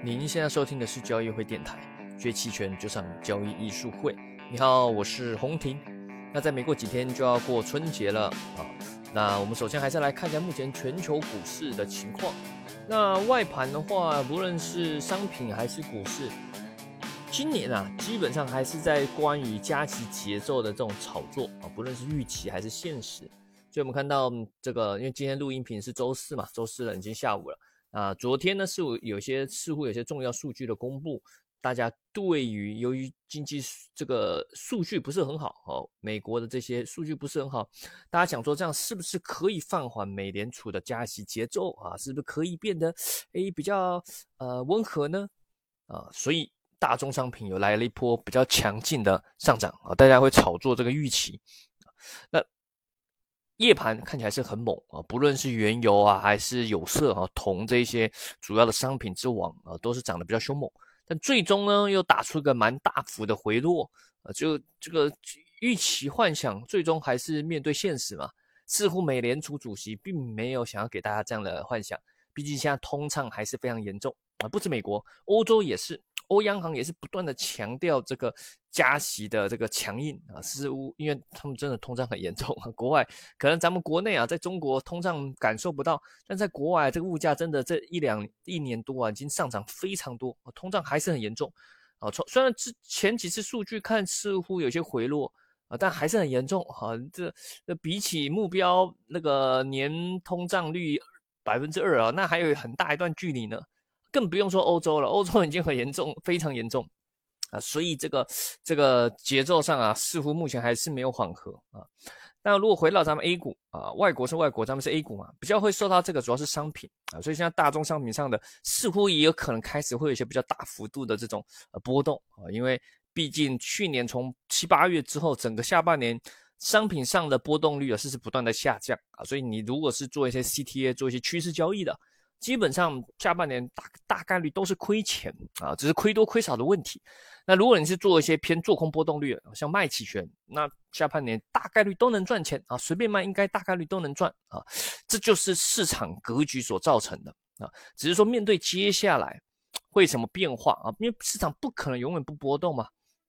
您现在收听的是交易会电台，学期权就上交易艺术会。你好，我是洪婷。那在没过几天就要过春节了啊。那我们首先还是来看一下目前全球股市的情况。那外盘的话，不论是商品还是股市，今年啊，基本上还是在关于加息节奏的这种炒作啊，不论是预期还是现实。所以我们看到这个，因为今天录音频是周四嘛，周四了，已经下午了。啊，昨天呢是有些似乎有些重要数据的公布，大家对于由于经济这个数据不是很好哦，美国的这些数据不是很好，大家想说这样是不是可以放缓美联储的加息节奏啊？是不是可以变得诶比较呃温和呢？啊，所以大宗商品有来了一波比较强劲的上涨啊，大家会炒作这个预期，那。夜盘看起来是很猛啊，不论是原油啊，还是有色啊、铜这些主要的商品之王啊，都是涨得比较凶猛。但最终呢，又打出个蛮大幅的回落啊，就这个预期幻想，最终还是面对现实嘛。似乎美联储主席并没有想要给大家这样的幻想，毕竟现在通胀还是非常严重啊，不止美国，欧洲也是。欧央行也是不断的强调这个加息的这个强硬啊，似乎因为他们真的通胀很严重啊。国外可能咱们国内啊，在中国通胀感受不到，但在国外这个物价真的这一两一年多啊，已经上涨非常多，通胀还是很严重啊。从虽然之前几次数据看似乎有些回落啊，但还是很严重啊。这这比起目标那个年通胀率百分之二啊，那还有很大一段距离呢。更不用说欧洲了，欧洲已经很严重，非常严重啊！所以这个这个节奏上啊，似乎目前还是没有缓和啊。那如果回到咱们 A 股啊，外国是外国，咱们是 A 股嘛，比较会受到这个主要是商品啊，所以现在大宗商品上的似乎也有可能开始会有一些比较大幅度的这种呃波动啊，因为毕竟去年从七八月之后，整个下半年商品上的波动率啊是是不断的下降啊，所以你如果是做一些 CTA，做一些趋势交易的。基本上下半年大大概率都是亏钱啊，只是亏多亏少的问题。那如果你是做一些偏做空波动率，像卖期权，那下半年大概率都能赚钱啊，随便卖应该大概率都能赚啊。这就是市场格局所造成的啊，只是说面对接下来会什么变化啊，因为市场不可能永远不波动嘛，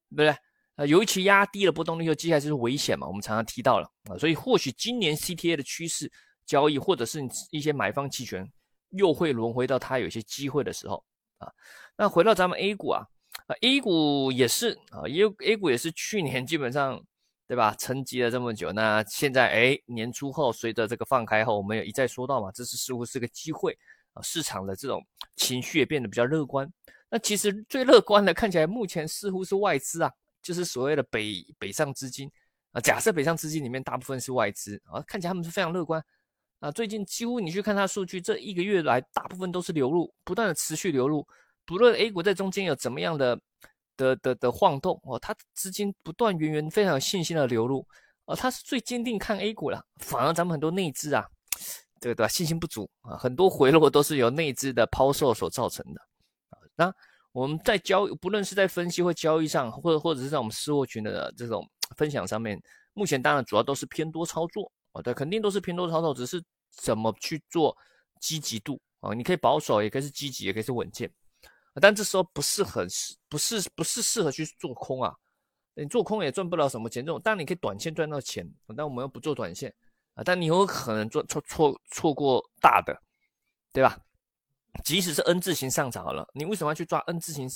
对不对？啊，尤其压低了波动率后，接下来就是危险嘛，我们常常提到了啊，所以或许今年 CTA 的趋势交易或者是一些买方期权。又会轮回到它有些机会的时候啊，那回到咱们 A 股啊，啊 A 股也是啊，A A 股也是去年基本上对吧，沉寂了这么久，那现在哎年初后随着这个放开后，我们也一再说到嘛，这是似乎是个机会啊，市场的这种情绪也变得比较乐观。那其实最乐观的看起来目前似乎是外资啊，就是所谓的北北上资金啊，假设北上资金里面大部分是外资啊，看起来他们是非常乐观。啊，最近几乎你去看它数据，这一个月来大部分都是流入，不断的持续流入。不论 A 股在中间有怎么样的的的的晃动哦，它资金不断源源非常有信心的流入，哦，它是最坚定看 A 股了。反而咱们很多内资啊，对对吧？信心不足啊，很多回落都是由内资的抛售所造成的啊。那我们在交，不论是在分析或交易上，或者或者是在我们私货群的这种分享上面，目前当然主要都是偏多操作。哦，对，肯定都是偏多操作，只是怎么去做积极度啊？你可以保守，也可以是积极，也可以是稳健，但这时候不是很适，不是不是适合去做空啊？你做空也赚不了什么钱，这种但你可以短线赚到钱，但我们又不做短线啊，但你有可能做错错错过大的，对吧？即使是 N 字形上涨好了，你为什么要去抓 N 字形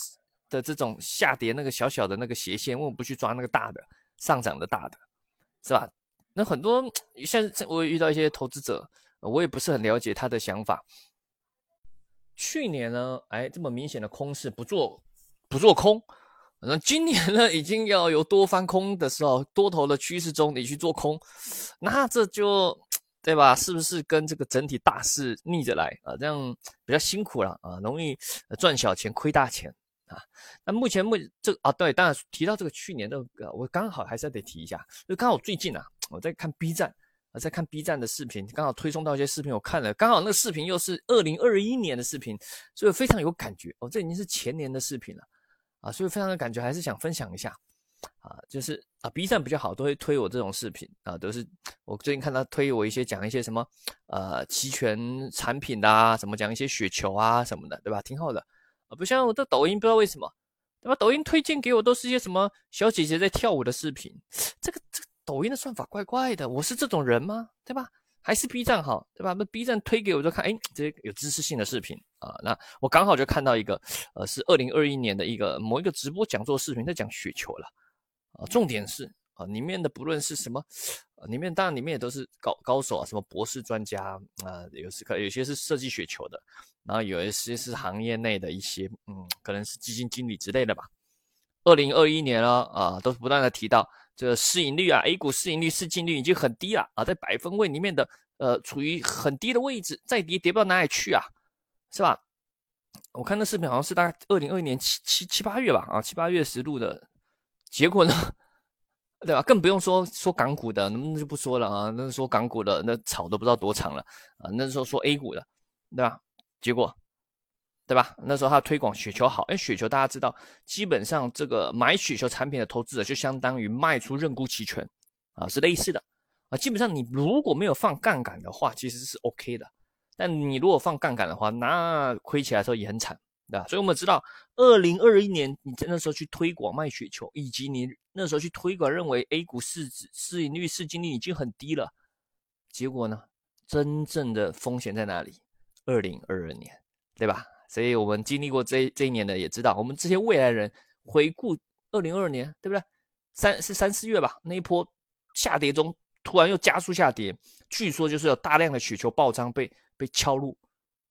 的这种下跌那个小小的那个斜线？为什么不去抓那个大的上涨的大的，是吧？那很多像我遇到一些投资者，我也不是很了解他的想法。去年呢，哎，这么明显的空是不做不做空，那今年呢，已经要有多翻空的时候，多头的趋势中你去做空，那这就对吧？是不是跟这个整体大势逆着来啊？这样比较辛苦了啊，容易赚小钱亏大钱啊。那目前目这啊，对，当然提到这个去年的，我刚好还是要得提一下，就刚好最近啊。我在看 B 站，我在看 B 站的视频，刚好推送到一些视频，我看了，刚好那个视频又是二零二一年的视频，所以非常有感觉。哦，这已经是前年的视频了，啊，所以非常的感觉，还是想分享一下，啊，就是啊，B 站比较好，都会推我这种视频，啊，都是我最近看他推我一些讲一些什么，呃，期权产品的啊，什么讲一些雪球啊什么的，对吧？挺好的。啊，不像我的抖音，不知道为什么，对吧？抖音推荐给我都是一些什么小姐姐在跳舞的视频，这个这个抖音的算法怪怪的，我是这种人吗？对吧？还是 B 站好，对吧？那 B 站推给我就看，哎，这些有知识性的视频啊，那我刚好就看到一个，呃，是二零二一年的一个某一个直播讲座视频，在讲雪球了，啊，重点是啊，里面的不论是什么，里面当然里面也都是高高手啊，什么博士专家啊，有时可有些是设计雪球的，然后有一些是行业内的一些，嗯，可能是基金经理之类的吧。二零二一年了啊，都不断的提到。这个市盈率啊，A 股市盈率、市净率已经很低了啊，在百分位里面的，呃，处于很低的位置，再跌跌不到哪里去啊，是吧？我看那视频好像是大概二零二一年七七七八月吧，啊，七八月时录的，结果呢，对吧？更不用说说港股的，那就不说了啊，那说港股的，那炒都不知道多长了啊，那时候说 A 股的，对吧？结果。对吧？那时候他推广雪球好，因为雪球大家知道，基本上这个买雪球产品的投资者就相当于卖出认沽期权，啊，是类似的，啊，基本上你如果没有放杠杆的话，其实是 OK 的，但你如果放杠杆的话，那亏起来的时候也很惨，对吧？所以我们知道，二零二一年你在那时候去推广卖雪球，以及你那时候去推广认为 A 股市值市盈率、市净率已经很低了，结果呢，真正的风险在哪里？二零二二年，对吧？所以我们经历过这这一年的，也知道我们这些未来人回顾二零二二年，对不对？三是三四月吧，那一波下跌中突然又加速下跌，据说就是有大量的雪球爆仓被被敲入，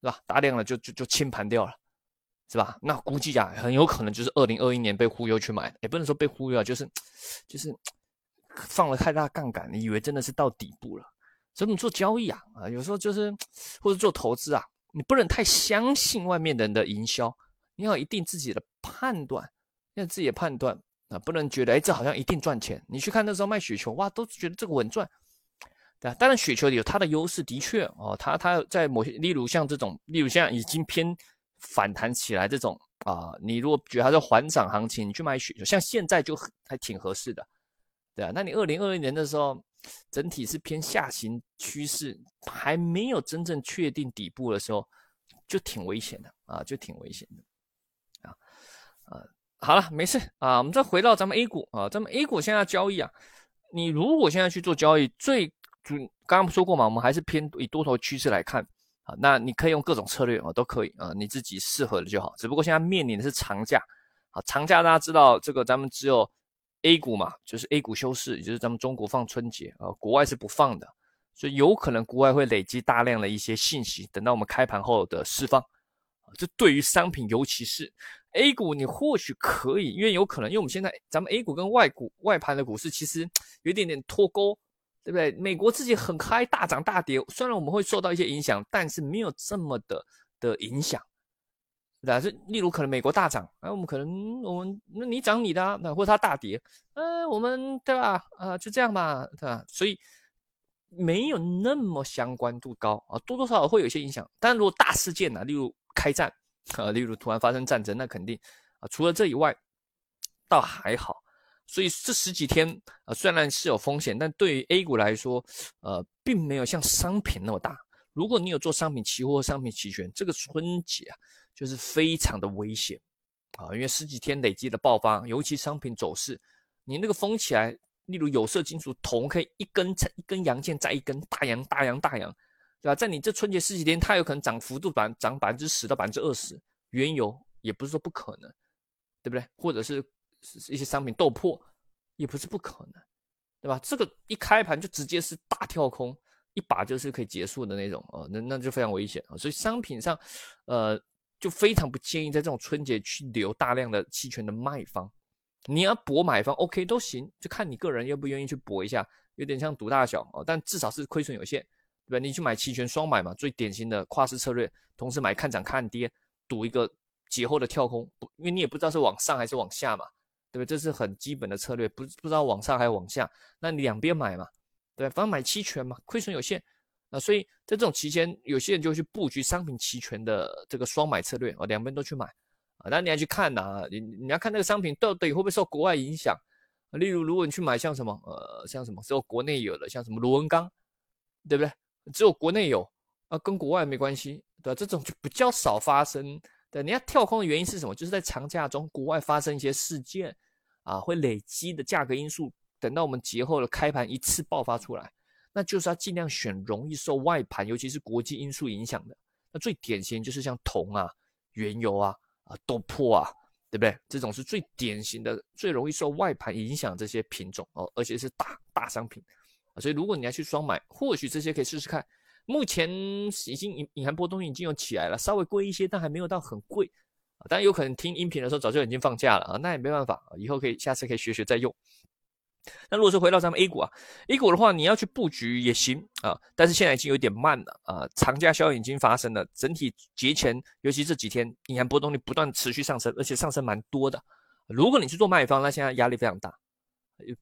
是吧？大量的就就就清盘掉了，是吧？那估计啊，很有可能就是二零二一年被忽悠去买，也不能说被忽悠啊，就是就是放了太大杠杆，你以为真的是到底部了？所以你做交易啊啊，有时候就是或者做投资啊。你不能太相信外面人的营销，你要一定自己的判断，要自己的判断啊，不能觉得哎这好像一定赚钱。你去看那时候卖雪球，哇，都觉得这个稳赚，对啊。当然雪球有它的优势，的确哦，它它在某些，例如像这种，例如像已经偏反弹起来这种啊，你如果觉得它是缓涨行情，你去买雪球，像现在就还挺合适的，对啊。那你二零二零年的时候。整体是偏下行趋势，还没有真正确定底部的时候，就挺危险的啊，就挺危险的啊啊！好了，没事啊，我们再回到咱们 A 股啊，咱们 A 股现在交易啊，你如果现在去做交易，最主刚刚说过嘛，我们还是偏以多头趋势来看啊，那你可以用各种策略啊，都可以啊，你自己适合的就好。只不过现在面临的是长假啊，长假大家知道这个，咱们只有。A 股嘛，就是 A 股休市，也就是咱们中国放春节啊，国外是不放的，所以有可能国外会累积大量的一些信息，等到我们开盘后的释放。这对于商品，尤其是 A 股，你或许可以，因为有可能，因为我们现在咱们 A 股跟外股外盘的股市其实有一点点脱钩，对不对？美国自己很嗨，大涨大跌，虽然我们会受到一些影响，但是没有这么的的影响。对是例如可能美国大涨，啊，我们可能我们那你涨你的，那或者它大跌，呃，我们对吧？啊，就这样吧，对吧？所以没有那么相关度高啊，多多少少会有一些影响。但如果大事件呢，例如开战啊，例如突然发生战争，那肯定啊，除了这以外，倒还好。所以这十几天啊，虽然是有风险，但对于 A 股来说，呃，并没有像商品那么大。如果你有做商品期货、商品期权，这个春节啊。就是非常的危险啊，因为十几天累积的爆发，尤其商品走势，你那个封起来，例如有色金属铜可以一根一根阳线再一根大阳大阳大阳，对吧？在你这春节十几天，它有可能涨幅度百涨百分之十到百分之二十，原油也不是说不可能，对不对？或者是一些商品豆粕，也不是不可能，对吧？这个一开盘就直接是大跳空，一把就是可以结束的那种啊，那那就非常危险啊。所以商品上，呃。就非常不建议在这种春节去留大量的期权的卖方，你要博买方，OK 都行，就看你个人愿不愿意去博一下，有点像赌大小哦，但至少是亏损有限，对吧？你去买期权双买嘛，最典型的跨市策略，同时买看涨看跌，赌一个节后的跳空，不，因为你也不知道是往上还是往下嘛，对不对？这是很基本的策略，不不知道往上还是往下，那你两边买嘛，对，反正买期权嘛，亏损有限。啊，所以在这种期间，有些人就去布局商品期权的这个双买策略啊，两边都去买啊。那你要去看呐，你你要看那个商品到底会不会受国外影响？例如，如果你去买像什么呃，像什么只有国内有的，像什么螺纹钢，对不对？只有国内有啊，跟国外没关系，对吧？这种就比较少发生对，你要跳空的原因是什么？就是在长假中，国外发生一些事件啊，会累积的价格因素，等到我们节后的开盘一次爆发出来，那就是要尽量选容易受外盘，尤其是国际因素影响的。那最典型就是像铜啊、原油啊、啊豆粕啊，对不对？这种是最典型的、最容易受外盘影响这些品种哦，而且是大大商品啊。所以如果你要去双买，或许这些可以试试看。目前已经隐隐含波动已经有起来了，稍微贵一些，但还没有到很贵啊。当然有可能听音频的时候早就已经放假了啊，那也没办法以后可以下次可以学学再用。那如果是回到咱们 A 股啊，A 股的话你要去布局也行啊，但是现在已经有点慢了啊，长假效应已经发生了，整体节前尤其这几天隐含波动率不断持续上升，而且上升蛮多的。如果你去做卖方，那现在压力非常大，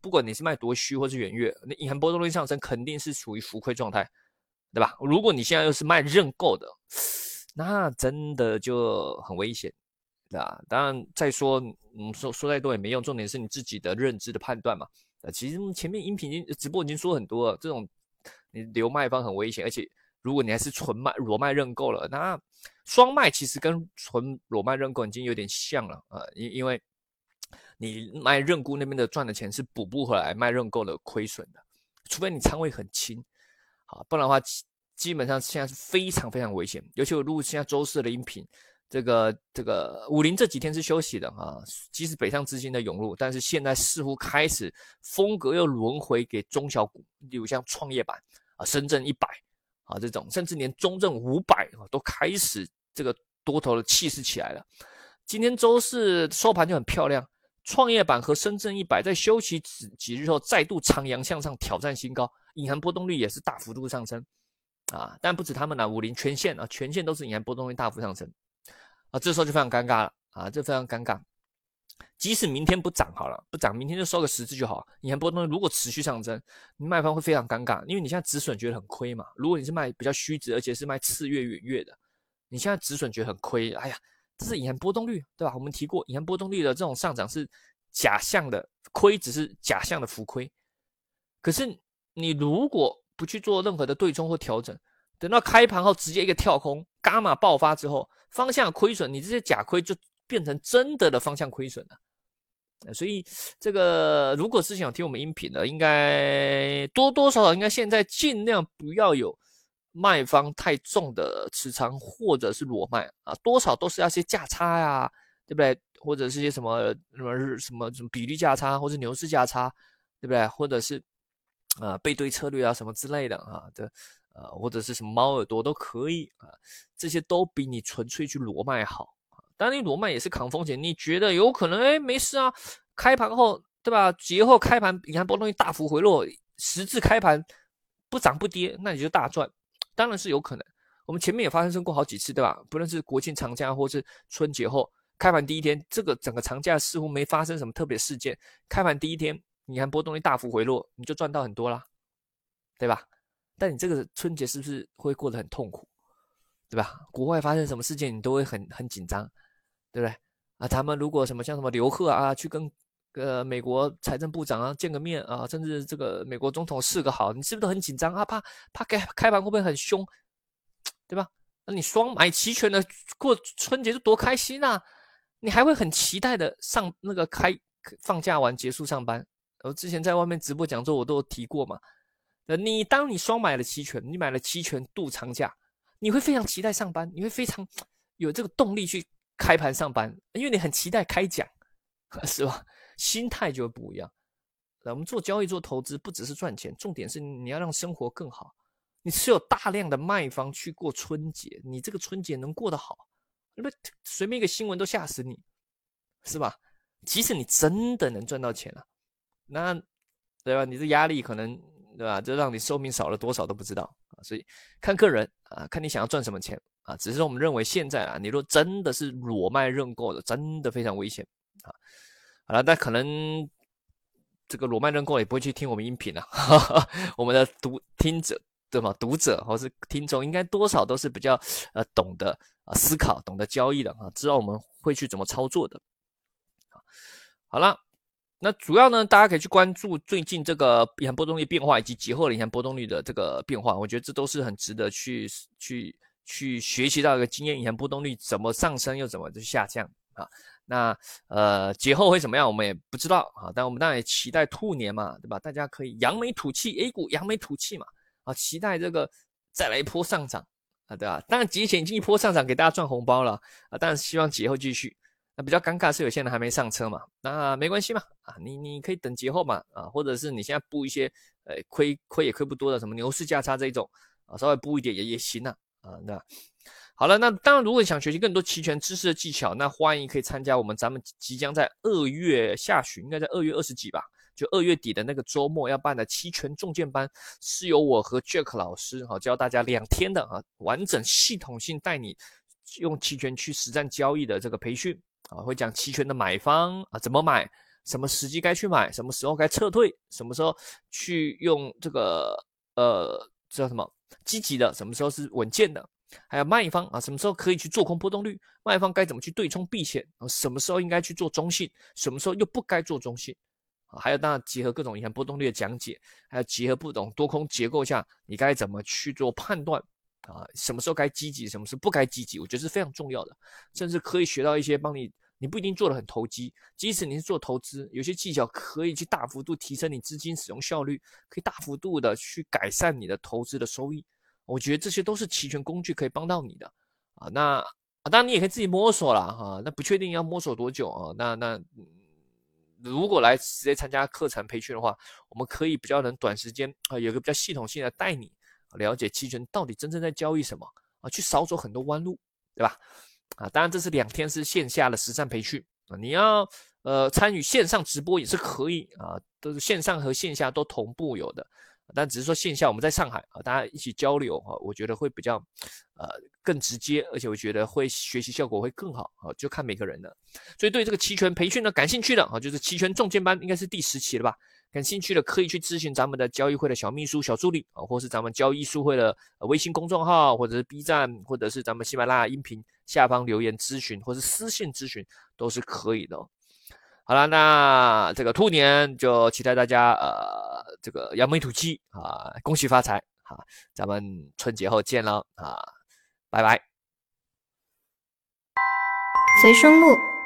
不管你是卖多虚或是远月，那隐含波动率上升肯定是处于浮亏状态。对吧？如果你现在又是卖认购的，那真的就很危险，对吧？当然，再说，嗯，说说再多也没用，重点是你自己的认知的判断嘛。呃，其实前面音频已经直播已经说很多了，这种你留卖方很危险，而且如果你还是纯卖裸卖认购了，那双卖其实跟纯裸卖认购已经有点像了啊，因因为你卖认沽那边的赚的钱是补不回来卖认购的亏损的，除非你仓位很轻。好，不然的话，基本上现在是非常非常危险。尤其我录现在周四的音频，这个这个五零这几天是休息的啊，即使北上资金的涌入，但是现在似乎开始风格又轮回给中小股，例如像创业板啊、深圳一百啊这种，甚至连中证五百啊都开始这个多头的气势起来了。今天周四收盘就很漂亮，创业板和深圳一百在休息几几日后再度长阳向上挑战新高。隐含波动率也是大幅度上升啊，但不止他们呢，五零全线啊，全线都是隐含波动率大幅上升啊，这时候就非常尴尬了啊，这非常尴尬。即使明天不涨好了，不涨，明天就收个十字就好。隐含波动如果持续上升，你卖方会非常尴尬，因为你现在止损觉得很亏嘛。如果你是卖比较虚值，而且是卖次月远月的，你现在止损觉得很亏。哎呀，这是隐含波动率对吧？我们提过，隐含波动率的这种上涨是假象的亏，只是假象的浮亏，可是。你如果不去做任何的对冲或调整，等到开盘后直接一个跳空，伽马爆发之后，方向亏损，你这些假亏就变成真的的方向亏损了。所以这个如果是想听我们音频的，应该多多少少应该现在尽量不要有卖方太重的持仓或者是裸卖啊，多少都是要些价差呀，对不对？或者是些什么什么日什么什么比例价差，或者牛市价差，对不对？或者是。啊，背对策略啊，什么之类的啊，的，呃，或者是什么猫耳朵都可以啊，这些都比你纯粹去裸卖好啊。当然，你裸卖也是扛风险，你觉得有可能？哎，没事啊，开盘后对吧？节后开盘，你看波动率大幅回落，十字开盘不涨不跌，那你就大赚，当然是有可能。我们前面也发生过好几次，对吧？不论是国庆长假或是春节后开盘第一天，这个整个长假似乎没发生什么特别事件，开盘第一天。你看波动率大幅回落，你就赚到很多啦，对吧？但你这个春节是不是会过得很痛苦，对吧？国外发生什么事件，你都会很很紧张，对不对？啊，他们如果什么像什么刘贺啊，去跟呃美国财政部长啊见个面啊，甚至这个美国总统示个好，你是不是都很紧张啊？怕怕开开盘会不会很凶，对吧？那你双买齐全的过春节就多开心啊！你还会很期待的上那个开放假完结束上班。我之前在外面直播讲座，我都有提过嘛。呃，你当你双买了期权，你买了期权度长假，你会非常期待上班，你会非常有这个动力去开盘上班，因为你很期待开奖，是吧？心态就会不一样。我们做交易做投资，不只是赚钱，重点是你要让生活更好。你是有大量的卖方去过春节，你这个春节能过得好，那么随便一个新闻都吓死你，是吧？即使你真的能赚到钱了。那，对吧？你这压力可能，对吧？这让你寿命少了多少都不知道啊。所以看个人啊，看你想要赚什么钱啊。只是说我们认为现在啊，你若真的是裸卖认购的，真的非常危险啊。好了，那可能这个裸卖认购也不会去听我们音频了。哈 哈我们的读听者对吗？读者或是听众，应该多少都是比较呃懂得啊思考、懂得交易的啊，知道我们会去怎么操作的。好了。那主要呢，大家可以去关注最近这个银行波动率变化，以及节后的银行波动率的这个变化。我觉得这都是很值得去去去学习到一个经验，银行波动率怎么上升又怎么就下降啊？那呃节后会怎么样，我们也不知道啊。但我们当然也期待兔年嘛，对吧？大家可以扬眉吐气，A 股扬眉吐气嘛啊，期待这个再来一波上涨啊，对吧？当然节前已经一波上涨，给大家赚红包了啊，但是希望节后继续。那比较尴尬是有些人还没上车嘛，那没关系嘛啊，你你可以等节后嘛啊，或者是你现在布一些呃亏亏也亏不多的什么牛市价差这一种啊，稍微布一点也也行啊啊那。好了，那当然，如果你想学习更多期权知识的技巧，那欢迎可以参加我们咱们即将在二月下旬，应该在二月二十几吧，就二月底的那个周末要办的期权重建班，是由我和 Jack 老师哈教大家两天的啊，完整系统性带你用期权去实战交易的这个培训啊，会讲期权的买方啊怎么买，什么时机该去买，什么时候该撤退，什么时候去用这个呃叫什么积极的，什么时候是稳健的。还有卖方啊，什么时候可以去做空波动率？卖方该怎么去对冲避险？啊，什么时候应该去做中性？什么时候又不该做中性？还有当然结合各种银行波动率的讲解，还有结合不同多空结构下，你该怎么去做判断？啊，什么时候该积极，什么时候不该积极？我觉得是非常重要的，甚至可以学到一些帮你，你不一定做的很投机，即使你是做投资，有些技巧可以去大幅度提升你资金使用效率，可以大幅度的去改善你的投资的收益。我觉得这些都是期权工具可以帮到你的啊，那，当然你也可以自己摸索了哈，那不确定要摸索多久啊，那那如果来直接参加课程培训的话，我们可以比较能短时间啊，有个比较系统性的带你了解期权到底真正在交易什么啊，去少走很多弯路，对吧？啊，当然这是两天是线下的实战培训啊，你要呃参与线上直播也是可以啊，都是线上和线下都同步有的。但只是说线下我们在上海啊，大家一起交流哈，我觉得会比较呃更直接，而且我觉得会学习效果会更好啊，就看每个人的。所以对这个期权培训呢感兴趣的啊，就是期权重建班应该是第十期了吧？感兴趣的可以去咨询咱们的交易会的小秘书、小助理啊，或是咱们交易术会的微信公众号，或者是 B 站，或者是咱们喜马拉雅音频下方留言咨询，或是私信咨询都是可以的。好了，那这个兔年就期待大家呃，这个扬眉吐气啊，恭喜发财啊！咱们春节后见了啊，拜拜。随声录。